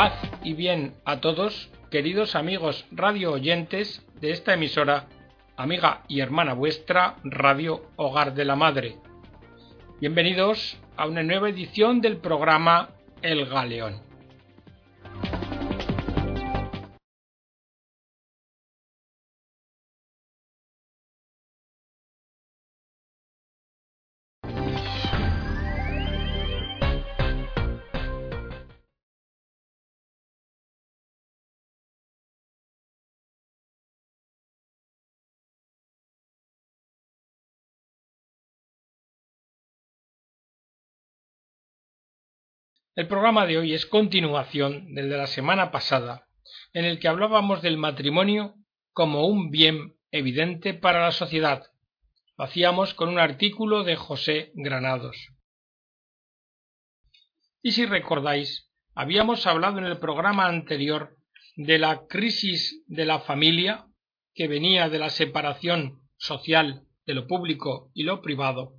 Paz y bien a todos, queridos amigos radio oyentes de esta emisora, amiga y hermana vuestra, Radio Hogar de la Madre. Bienvenidos a una nueva edición del programa El Galeón. El programa de hoy es continuación del de la semana pasada, en el que hablábamos del matrimonio como un bien evidente para la sociedad. Lo hacíamos con un artículo de José Granados. Y si recordáis, habíamos hablado en el programa anterior de la crisis de la familia que venía de la separación social de lo público y lo privado,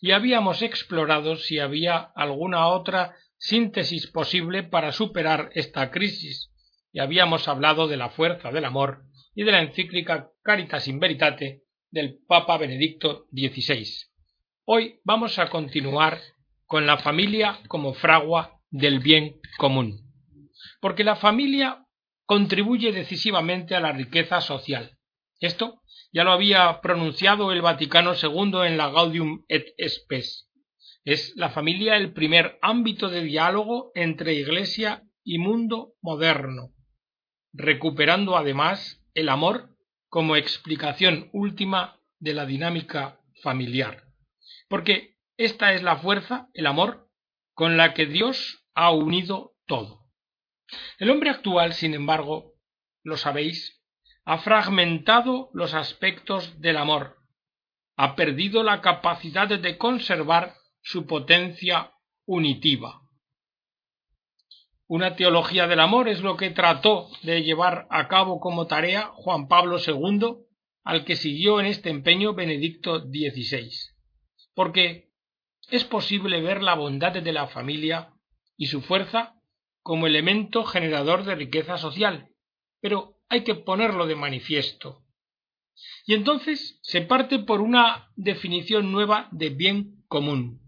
y habíamos explorado si había alguna otra síntesis posible para superar esta crisis, y habíamos hablado de la fuerza del amor y de la encíclica Caritas in Veritate del Papa Benedicto XVI. Hoy vamos a continuar con la familia como fragua del bien común, porque la familia contribuye decisivamente a la riqueza social. Esto ya lo había pronunciado el Vaticano II en la Gaudium et Spes, es la familia el primer ámbito de diálogo entre Iglesia y mundo moderno, recuperando además el amor como explicación última de la dinámica familiar. Porque esta es la fuerza, el amor, con la que Dios ha unido todo. El hombre actual, sin embargo, lo sabéis, ha fragmentado los aspectos del amor, ha perdido la capacidad de conservar su potencia unitiva. Una teología del amor es lo que trató de llevar a cabo como tarea Juan Pablo II, al que siguió en este empeño Benedicto XVI. Porque es posible ver la bondad de la familia y su fuerza como elemento generador de riqueza social, pero hay que ponerlo de manifiesto. Y entonces se parte por una definición nueva de bien común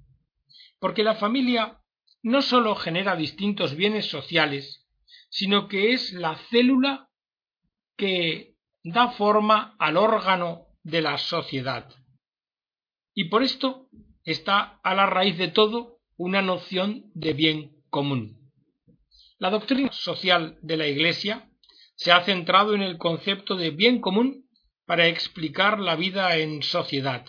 porque la familia no sólo genera distintos bienes sociales, sino que es la célula que da forma al órgano de la sociedad. Y por esto está a la raíz de todo una noción de bien común. La doctrina social de la Iglesia se ha centrado en el concepto de bien común para explicar la vida en sociedad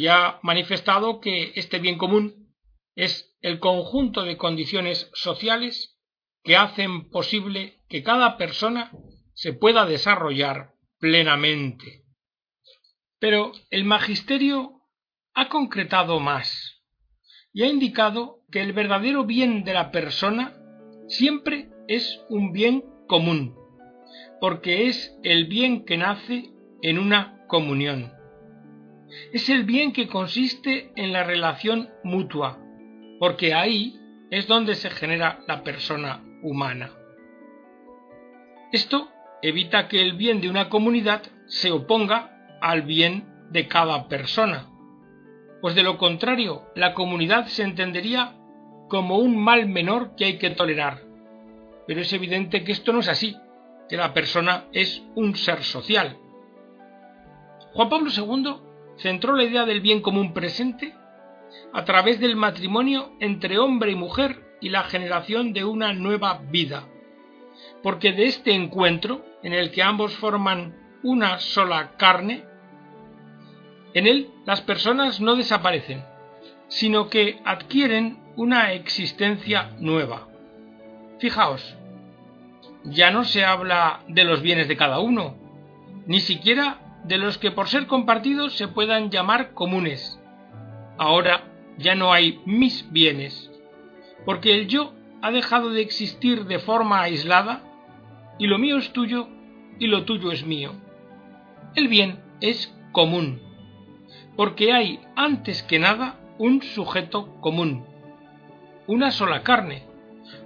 y ha manifestado que este bien común es el conjunto de condiciones sociales que hacen posible que cada persona se pueda desarrollar plenamente. Pero el magisterio ha concretado más y ha indicado que el verdadero bien de la persona siempre es un bien común, porque es el bien que nace en una comunión es el bien que consiste en la relación mutua, porque ahí es donde se genera la persona humana. Esto evita que el bien de una comunidad se oponga al bien de cada persona, pues de lo contrario la comunidad se entendería como un mal menor que hay que tolerar. Pero es evidente que esto no es así, que la persona es un ser social. Juan Pablo II centró la idea del bien común presente a través del matrimonio entre hombre y mujer y la generación de una nueva vida. Porque de este encuentro, en el que ambos forman una sola carne, en él las personas no desaparecen, sino que adquieren una existencia nueva. Fijaos, ya no se habla de los bienes de cada uno, ni siquiera de los que por ser compartidos se puedan llamar comunes. Ahora ya no hay mis bienes, porque el yo ha dejado de existir de forma aislada y lo mío es tuyo y lo tuyo es mío. El bien es común, porque hay antes que nada un sujeto común, una sola carne,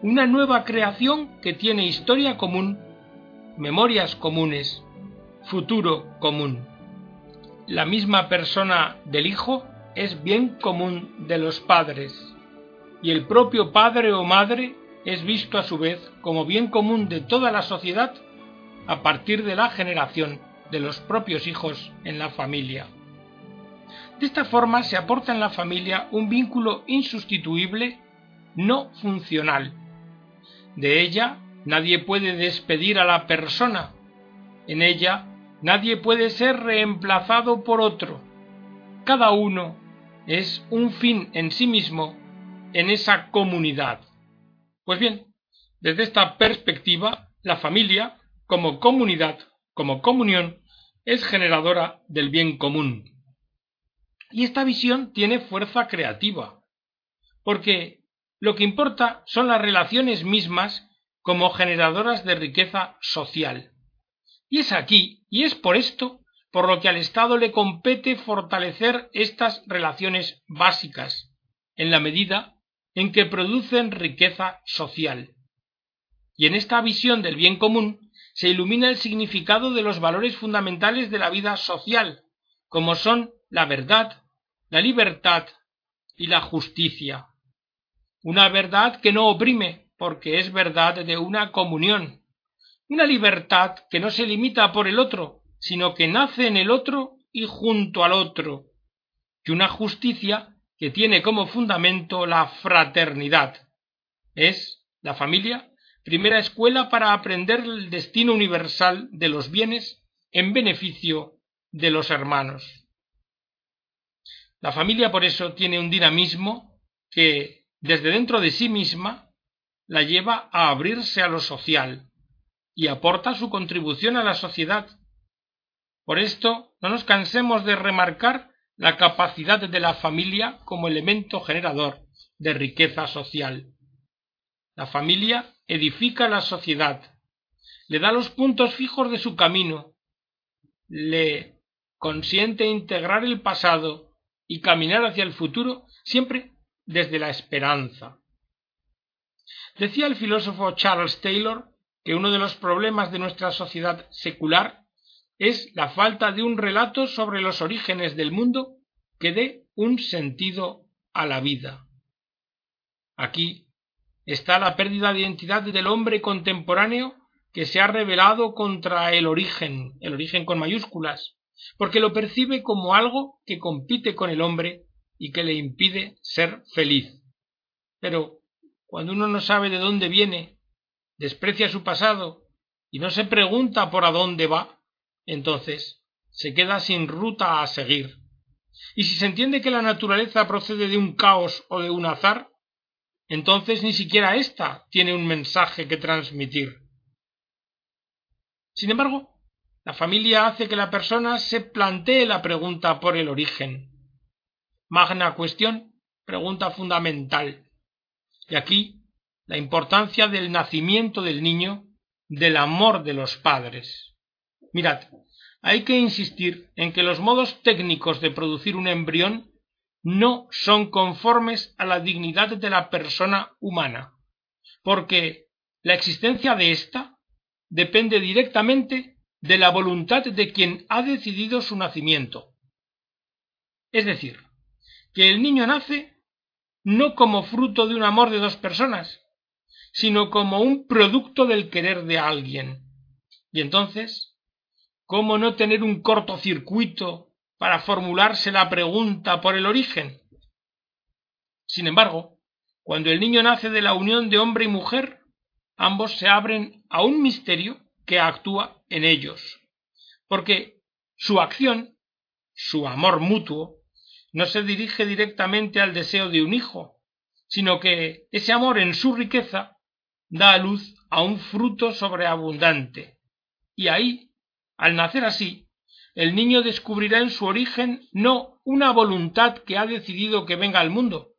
una nueva creación que tiene historia común, memorias comunes, futuro común. La misma persona del Hijo es bien común de los padres, y el propio padre o madre es visto a su vez como bien común de toda la sociedad a partir de la generación de los propios hijos en la familia. De esta forma se aporta en la familia un vínculo insustituible, no funcional. De ella nadie puede despedir a la persona. En ella nadie puede ser reemplazado por otro. Cada uno es un fin en sí mismo en esa comunidad. Pues bien, desde esta perspectiva, la familia, como comunidad, como comunión, es generadora del bien común. Y esta visión tiene fuerza creativa, porque lo que importa son las relaciones mismas como generadoras de riqueza social. Y es aquí, y es por esto, por lo que al Estado le compete fortalecer estas relaciones básicas, en la medida en que producen riqueza social. Y en esta visión del bien común se ilumina el significado de los valores fundamentales de la vida social, como son la verdad, la libertad y la justicia. Una verdad que no oprime, porque es verdad de una comunión. Una libertad que no se limita por el otro, sino que nace en el otro y junto al otro. Y una justicia que tiene como fundamento la fraternidad. Es la familia primera escuela para aprender el destino universal de los bienes en beneficio de los hermanos. La familia por eso tiene un dinamismo que desde dentro de sí misma la lleva a abrirse a lo social y aporta su contribución a la sociedad. Por esto no nos cansemos de remarcar la capacidad de la familia como elemento generador de riqueza social. La familia edifica la sociedad, le da los puntos fijos de su camino, le consiente integrar el pasado y caminar hacia el futuro siempre desde la esperanza. Decía el filósofo Charles Taylor que uno de los problemas de nuestra sociedad secular es la falta de un relato sobre los orígenes del mundo que dé un sentido a la vida. Aquí está la pérdida de identidad del hombre contemporáneo que se ha rebelado contra el origen, el origen con mayúsculas, porque lo percibe como algo que compite con el hombre y que le impide ser feliz. Pero cuando uno no sabe de dónde viene, desprecia su pasado y no se pregunta por a dónde va, entonces se queda sin ruta a seguir. Y si se entiende que la naturaleza procede de un caos o de un azar, entonces ni siquiera ésta tiene un mensaje que transmitir. Sin embargo, la familia hace que la persona se plantee la pregunta por el origen. Magna cuestión, pregunta fundamental. Y aquí la importancia del nacimiento del niño, del amor de los padres. Mirad, hay que insistir en que los modos técnicos de producir un embrión no son conformes a la dignidad de la persona humana, porque la existencia de ésta depende directamente de la voluntad de quien ha decidido su nacimiento. Es decir, que el niño nace no como fruto de un amor de dos personas, sino como un producto del querer de alguien. Y entonces ¿Cómo no tener un cortocircuito para formularse la pregunta por el origen? Sin embargo, cuando el niño nace de la unión de hombre y mujer, ambos se abren a un misterio que actúa en ellos, porque su acción, su amor mutuo, no se dirige directamente al deseo de un hijo, sino que ese amor en su riqueza da a luz a un fruto sobreabundante, y ahí al nacer así, el niño descubrirá en su origen no una voluntad que ha decidido que venga al mundo,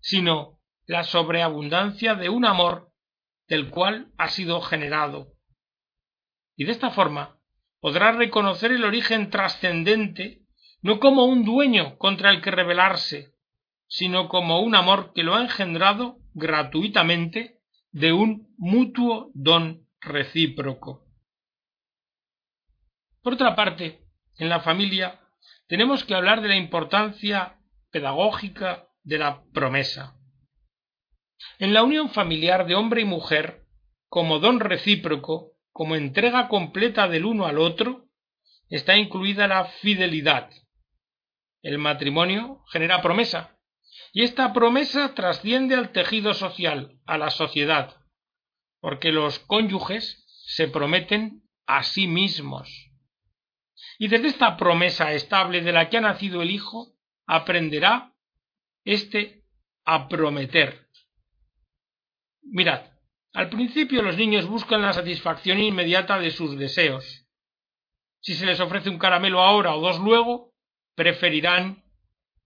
sino la sobreabundancia de un amor del cual ha sido generado. Y de esta forma podrá reconocer el origen trascendente no como un dueño contra el que rebelarse, sino como un amor que lo ha engendrado gratuitamente de un mutuo don recíproco. Por otra parte, en la familia tenemos que hablar de la importancia pedagógica de la promesa. En la unión familiar de hombre y mujer, como don recíproco, como entrega completa del uno al otro, está incluida la fidelidad. El matrimonio genera promesa, y esta promesa trasciende al tejido social, a la sociedad, porque los cónyuges se prometen a sí mismos. Y desde esta promesa estable de la que ha nacido el Hijo, aprenderá éste a prometer. Mirad, al principio los niños buscan la satisfacción inmediata de sus deseos. Si se les ofrece un caramelo ahora o dos luego, preferirán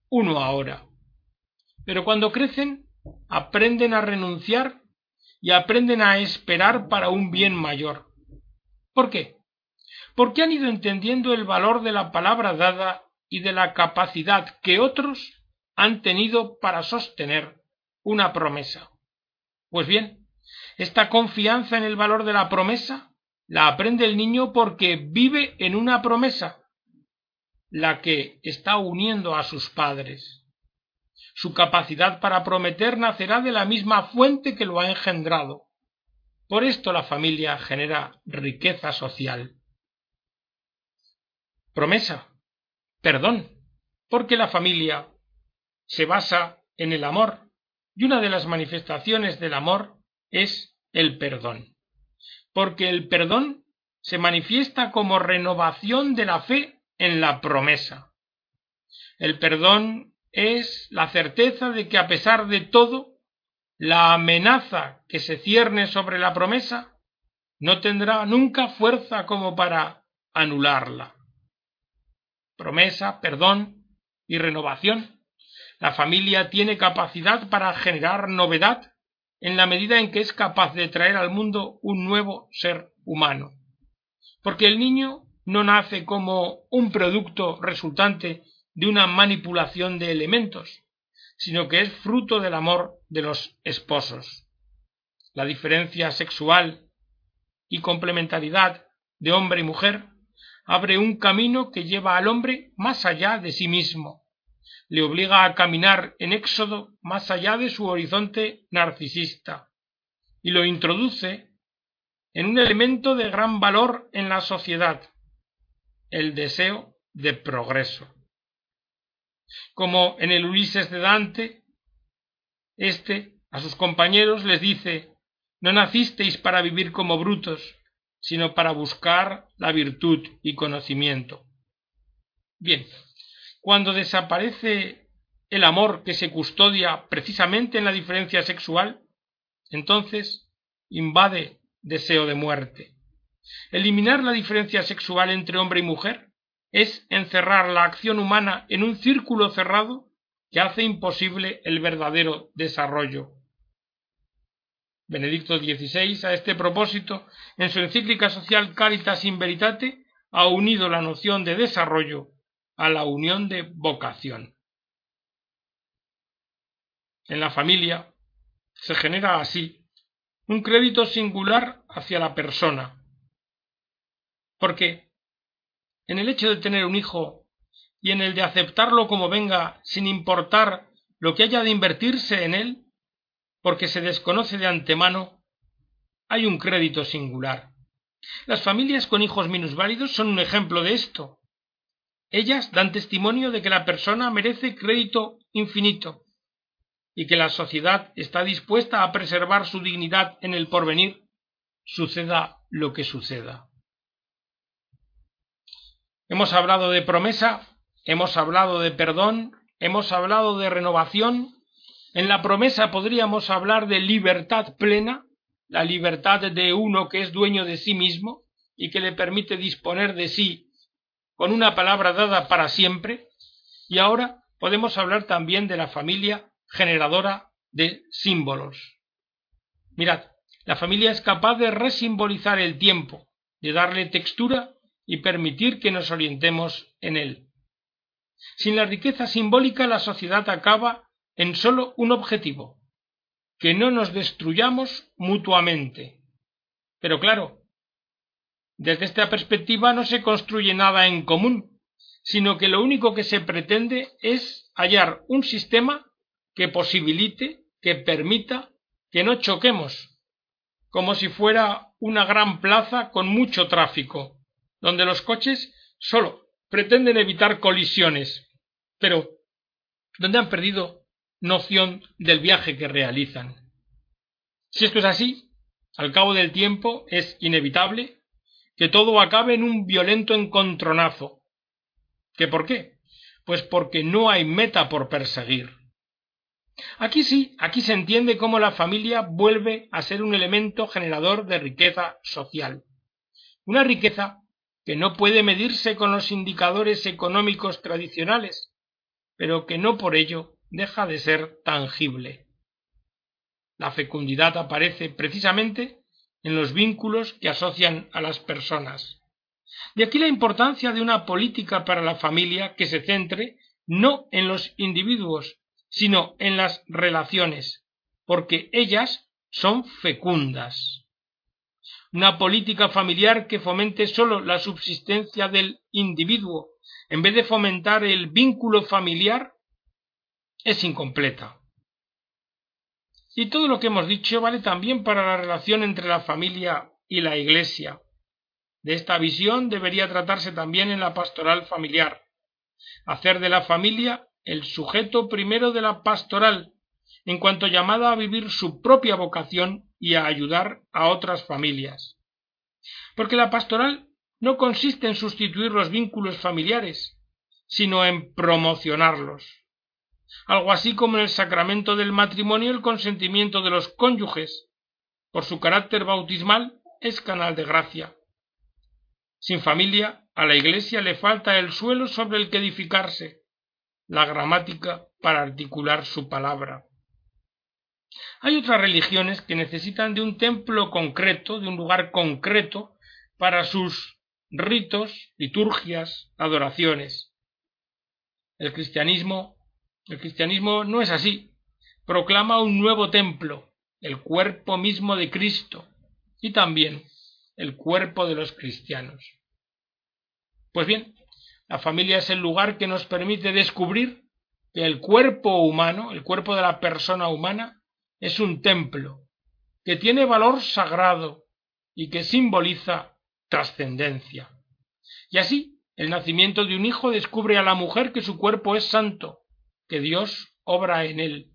uno ahora. Pero cuando crecen, aprenden a renunciar y aprenden a esperar para un bien mayor. ¿Por qué? Porque han ido entendiendo el valor de la palabra dada y de la capacidad que otros han tenido para sostener una promesa. Pues bien, esta confianza en el valor de la promesa la aprende el niño porque vive en una promesa, la que está uniendo a sus padres. Su capacidad para prometer nacerá de la misma fuente que lo ha engendrado. Por esto la familia genera riqueza social. Promesa. Perdón. Porque la familia se basa en el amor y una de las manifestaciones del amor es el perdón. Porque el perdón se manifiesta como renovación de la fe en la promesa. El perdón es la certeza de que a pesar de todo, la amenaza que se cierne sobre la promesa no tendrá nunca fuerza como para anularla. Promesa, perdón y renovación. La familia tiene capacidad para generar novedad en la medida en que es capaz de traer al mundo un nuevo ser humano. Porque el niño no nace como un producto resultante de una manipulación de elementos, sino que es fruto del amor de los esposos. La diferencia sexual y complementariedad de hombre y mujer abre un camino que lleva al hombre más allá de sí mismo, le obliga a caminar en éxodo más allá de su horizonte narcisista, y lo introduce en un elemento de gran valor en la sociedad, el deseo de progreso como en el Ulises de Dante, éste a sus compañeros les dice no nacisteis para vivir como brutos, sino para buscar la virtud y conocimiento. Bien, cuando desaparece el amor que se custodia precisamente en la diferencia sexual, entonces invade deseo de muerte. Eliminar la diferencia sexual entre hombre y mujer es encerrar la acción humana en un círculo cerrado que hace imposible el verdadero desarrollo. Benedicto XVI, a este propósito, en su encíclica social Caritas in Veritate, ha unido la noción de desarrollo a la unión de vocación. En la familia se genera así un crédito singular hacia la persona, porque en el hecho de tener un hijo y en el de aceptarlo como venga sin importar lo que haya de invertirse en él, porque se desconoce de antemano, hay un crédito singular. Las familias con hijos minusválidos son un ejemplo de esto. Ellas dan testimonio de que la persona merece crédito infinito y que la sociedad está dispuesta a preservar su dignidad en el porvenir, suceda lo que suceda. Hemos hablado de promesa, hemos hablado de perdón, hemos hablado de renovación. En la promesa podríamos hablar de libertad plena, la libertad de uno que es dueño de sí mismo y que le permite disponer de sí con una palabra dada para siempre. Y ahora podemos hablar también de la familia generadora de símbolos. Mirad, la familia es capaz de resimbolizar el tiempo, de darle textura y permitir que nos orientemos en él. Sin la riqueza simbólica la sociedad acaba en sólo un objetivo que no nos destruyamos mutuamente. Pero claro, desde esta perspectiva no se construye nada en común, sino que lo único que se pretende es hallar un sistema que posibilite, que permita que no choquemos, como si fuera una gran plaza con mucho tráfico, donde los coches solo pretenden evitar colisiones, pero donde han perdido noción del viaje que realizan. Si esto es así, al cabo del tiempo es inevitable que todo acabe en un violento encontronazo. ¿Qué por qué? Pues porque no hay meta por perseguir. Aquí sí, aquí se entiende cómo la familia vuelve a ser un elemento generador de riqueza social. Una riqueza que no puede medirse con los indicadores económicos tradicionales, pero que no por ello deja de ser tangible. La fecundidad aparece precisamente en los vínculos que asocian a las personas. De aquí la importancia de una política para la familia que se centre no en los individuos, sino en las relaciones, porque ellas son fecundas. Una política familiar que fomente sólo la subsistencia del individuo, en vez de fomentar el vínculo familiar, es incompleta. Y todo lo que hemos dicho vale también para la relación entre la familia y la Iglesia. De esta visión debería tratarse también en la pastoral familiar. Hacer de la familia el sujeto primero de la pastoral, en cuanto llamada a vivir su propia vocación y a ayudar a otras familias. Porque la pastoral no consiste en sustituir los vínculos familiares, sino en promocionarlos. Algo así como en el sacramento del matrimonio el consentimiento de los cónyuges, por su carácter bautismal, es canal de gracia. Sin familia, a la Iglesia le falta el suelo sobre el que edificarse, la gramática para articular su palabra. Hay otras religiones que necesitan de un templo concreto, de un lugar concreto, para sus ritos, liturgias, adoraciones. El cristianismo, el cristianismo no es así. Proclama un nuevo templo, el cuerpo mismo de Cristo, y también el cuerpo de los cristianos. Pues bien, la familia es el lugar que nos permite descubrir que el cuerpo humano, el cuerpo de la persona humana, es un templo, que tiene valor sagrado y que simboliza trascendencia. Y así, el nacimiento de un hijo descubre a la mujer que su cuerpo es santo, que Dios obra en él.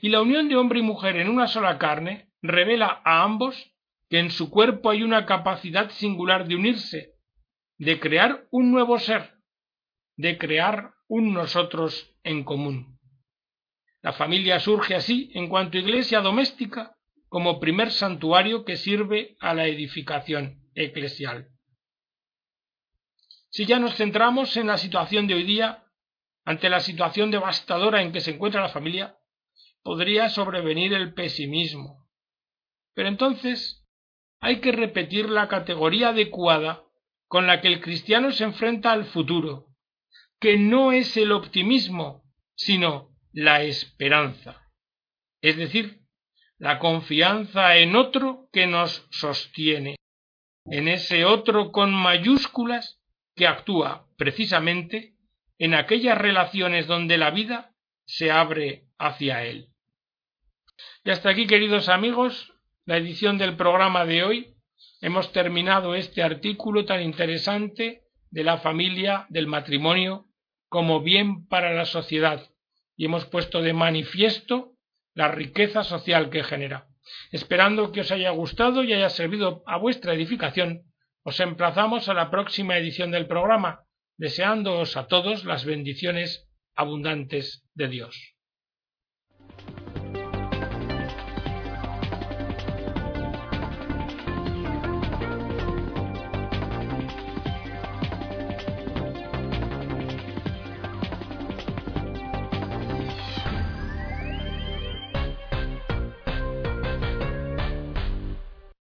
Y la unión de hombre y mujer en una sola carne revela a ambos que en su cuerpo hay una capacidad singular de unirse de crear un nuevo ser, de crear un nosotros en común. La familia surge así en cuanto iglesia doméstica como primer santuario que sirve a la edificación eclesial. Si ya nos centramos en la situación de hoy día, ante la situación devastadora en que se encuentra la familia, podría sobrevenir el pesimismo. Pero entonces hay que repetir la categoría adecuada con la que el cristiano se enfrenta al futuro, que no es el optimismo, sino la esperanza, es decir, la confianza en otro que nos sostiene, en ese otro con mayúsculas que actúa precisamente en aquellas relaciones donde la vida se abre hacia él. Y hasta aquí, queridos amigos, la edición del programa de hoy. Hemos terminado este artículo tan interesante de la familia, del matrimonio, como bien para la sociedad, y hemos puesto de manifiesto la riqueza social que genera. Esperando que os haya gustado y haya servido a vuestra edificación, os emplazamos a la próxima edición del programa, deseándoos a todos las bendiciones abundantes de Dios.